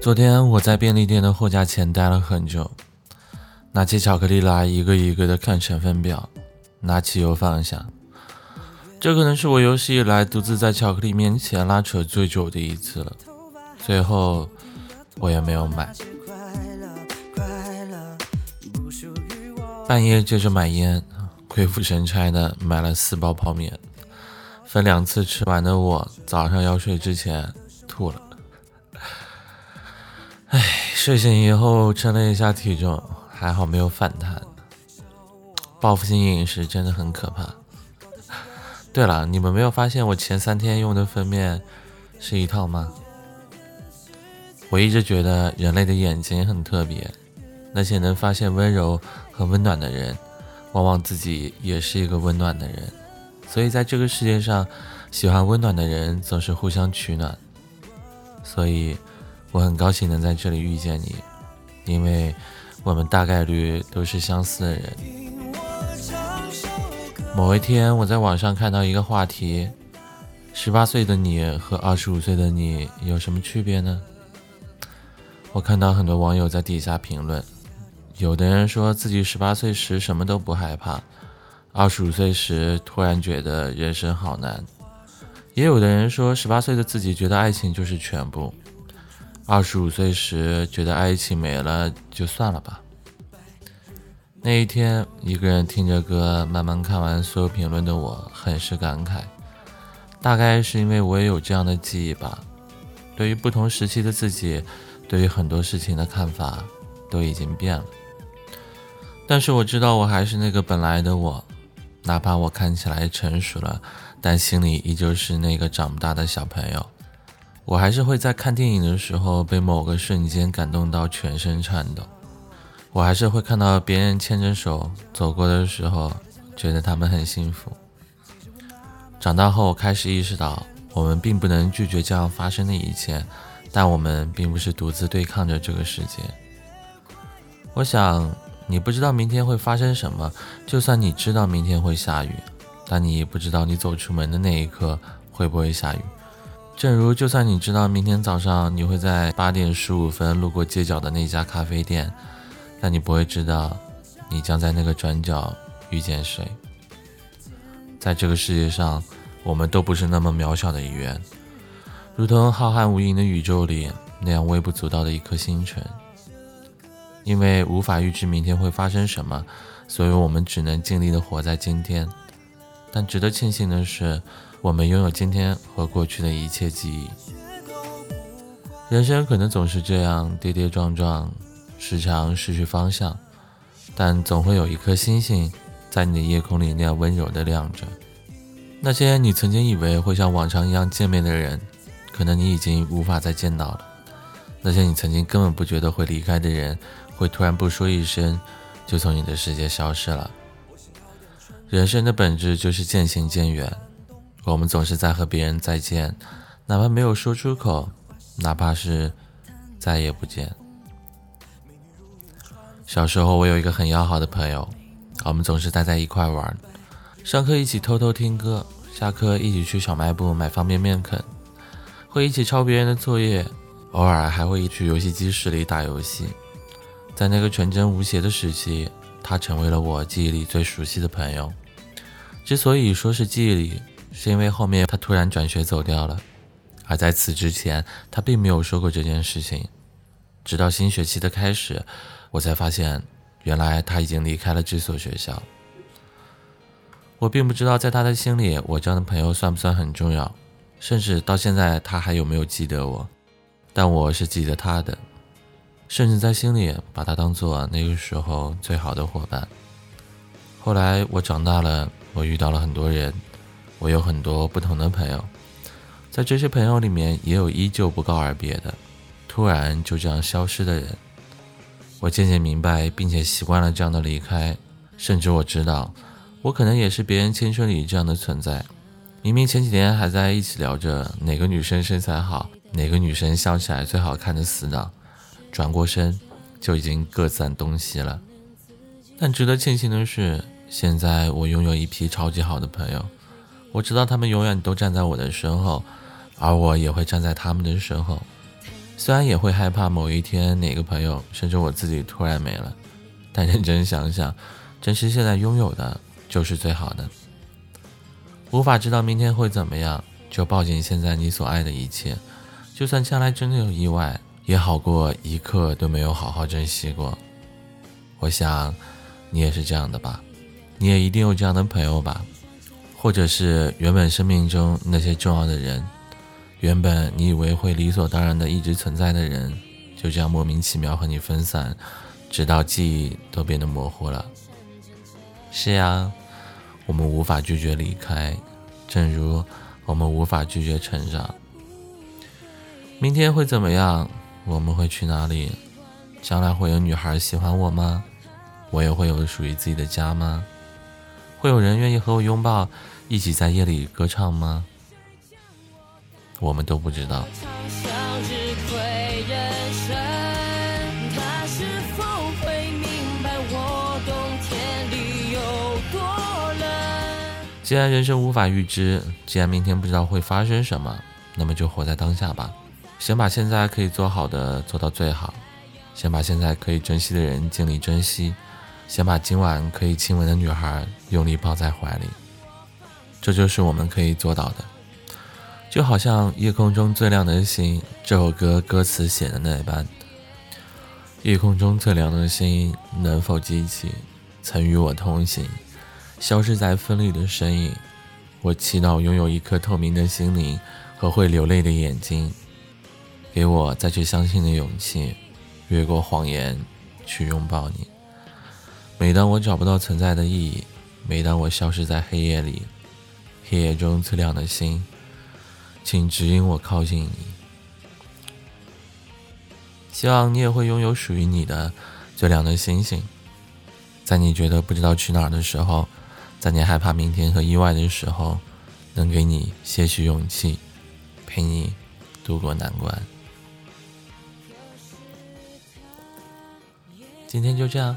昨天我在便利店的货架前待了很久，拿起巧克力来一个一个的看成分表，拿起又放下。这可能是我有史以来独自在巧克力面前拉扯最久的一次了。最后我也没有买。半夜接着买烟，鬼斧神差的买了四包泡面，分两次吃完的我，早上要睡之前吐了。唉，睡醒以后称了一下体重，还好没有反弹。报复性饮食真的很可怕。对了，你们没有发现我前三天用的封面是一套吗？我一直觉得人类的眼睛很特别，那些能发现温柔和温暖的人，往往自己也是一个温暖的人。所以在这个世界上，喜欢温暖的人总是互相取暖。所以。我很高兴能在这里遇见你，因为我们大概率都是相似的人。某一天，我在网上看到一个话题：十八岁的你和二十五岁的你有什么区别呢？我看到很多网友在底下评论，有的人说自己十八岁时什么都不害怕，二十五岁时突然觉得人生好难；也有的人说十八岁的自己觉得爱情就是全部。二十五岁时，觉得爱情没了就算了吧。那一天，一个人听着歌，慢慢看完所有评论的我，很是感慨。大概是因为我也有这样的记忆吧。对于不同时期的自己，对于很多事情的看法都已经变了。但是我知道，我还是那个本来的我，哪怕我看起来成熟了，但心里依旧是那个长不大的小朋友。我还是会在看电影的时候被某个瞬间感动到全身颤抖，我还是会看到别人牵着手走过的时候，觉得他们很幸福。长大后，我开始意识到，我们并不能拒绝这样发生的一切，但我们并不是独自对抗着这个世界。我想，你不知道明天会发生什么，就算你知道明天会下雨，但你也不知道你走出门的那一刻会不会下雨。正如，就算你知道明天早上你会在八点十五分路过街角的那家咖啡店，但你不会知道你将在那个转角遇见谁。在这个世界上，我们都不是那么渺小的一员，如同浩瀚无垠的宇宙里那样微不足道的一颗星辰。因为无法预知明天会发生什么，所以我们只能尽力的活在今天。但值得庆幸的是。我们拥有今天和过去的一切记忆。人生可能总是这样跌跌撞撞，时常失去方向，但总会有一颗星星在你的夜空里那样温柔的亮着。那些你曾经以为会像往常一样见面的人，可能你已经无法再见到了。那些你曾经根本不觉得会离开的人，会突然不说一声，就从你的世界消失了。人生的本质就是渐行渐远。我们总是在和别人再见，哪怕没有说出口，哪怕是再也不见。小时候，我有一个很要好的朋友，我们总是待在一块玩，上课一起偷偷听歌，下课一起去小卖部买方便面啃，会一起抄别人的作业，偶尔还会一去游戏机室里打游戏。在那个纯真无邪的时期，他成为了我记忆里最熟悉的朋友。之所以说是记忆里，是因为后面他突然转学走掉了，而在此之前，他并没有说过这件事情。直到新学期的开始，我才发现，原来他已经离开了这所学校。我并不知道在他的心里，我这样的朋友算不算很重要，甚至到现在他还有没有记得我。但我是记得他的，甚至在心里把他当做那个时候最好的伙伴。后来我长大了，我遇到了很多人。我有很多不同的朋友，在这些朋友里面，也有依旧不告而别的，突然就这样消失的人。我渐渐明白，并且习惯了这样的离开，甚至我知道，我可能也是别人青春里这样的存在。明明前几天还在一起聊着哪个女生身材好，哪个女生笑起来最好看的死党，转过身就已经各散东西了。但值得庆幸的是，现在我拥有一批超级好的朋友。我知道他们永远都站在我的身后，而我也会站在他们的身后。虽然也会害怕某一天哪个朋友甚至我自己突然没了，但认真想想，珍惜现在拥有的就是最好的。无法知道明天会怎么样，就抱紧现在你所爱的一切。就算将来真的有意外，也好过一刻都没有好好珍惜过。我想，你也是这样的吧？你也一定有这样的朋友吧？或者是原本生命中那些重要的人，原本你以为会理所当然的一直存在的人，就这样莫名其妙和你分散，直到记忆都变得模糊了。是呀。我们无法拒绝离开，正如我们无法拒绝成长。明天会怎么样？我们会去哪里？将来会有女孩喜欢我吗？我也会有属于自己的家吗？会有人愿意和我拥抱，一起在夜里歌唱吗？我们都不知道。既然人生无法预知，既然明天不知道会发生什么，那么就活在当下吧。先把现在可以做好的做到最好，先把现在可以珍惜的人尽力珍惜，先把今晚可以亲吻的女孩用力抱在怀里。这就是我们可以做到的。就好像《夜空中最亮的星》这首歌歌词写的那般：夜空中最亮的星，能否记起曾与我同行？消失在分离的身影，我祈祷拥有一颗透明的心灵和会流泪的眼睛，给我再去相信的勇气，越过谎言去拥抱你。每当我找不到存在的意义，每当我消失在黑夜里，黑夜中最亮的星，请指引我靠近你。希望你也会拥有属于你的最亮的星星，在你觉得不知道去哪儿的时候。在你害怕明天和意外的时候，能给你些许勇气，陪你度过难关。今天就这样，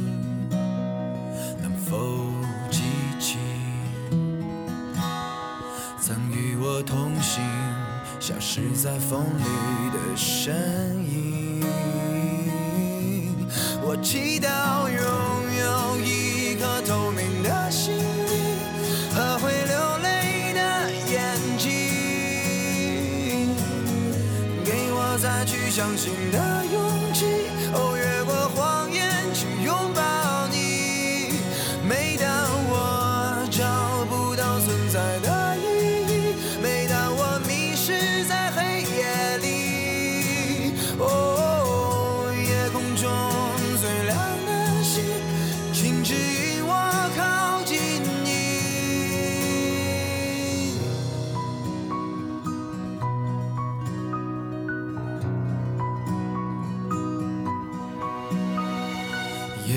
在风里的身影？我祈祷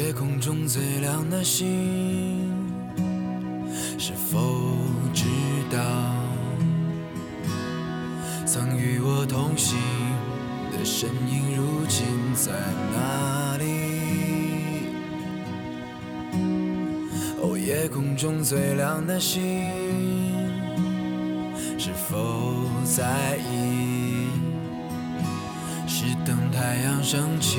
夜空中最亮的星，是否知道曾与我同行的身影如今在哪里？哦，夜空中最亮的星，是否在意？是等太阳升起？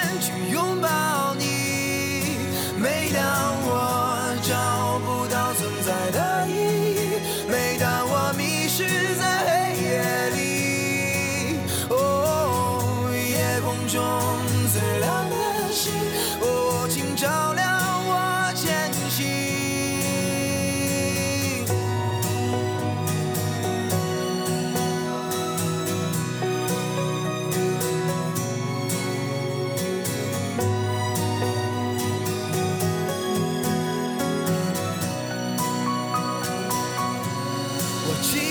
我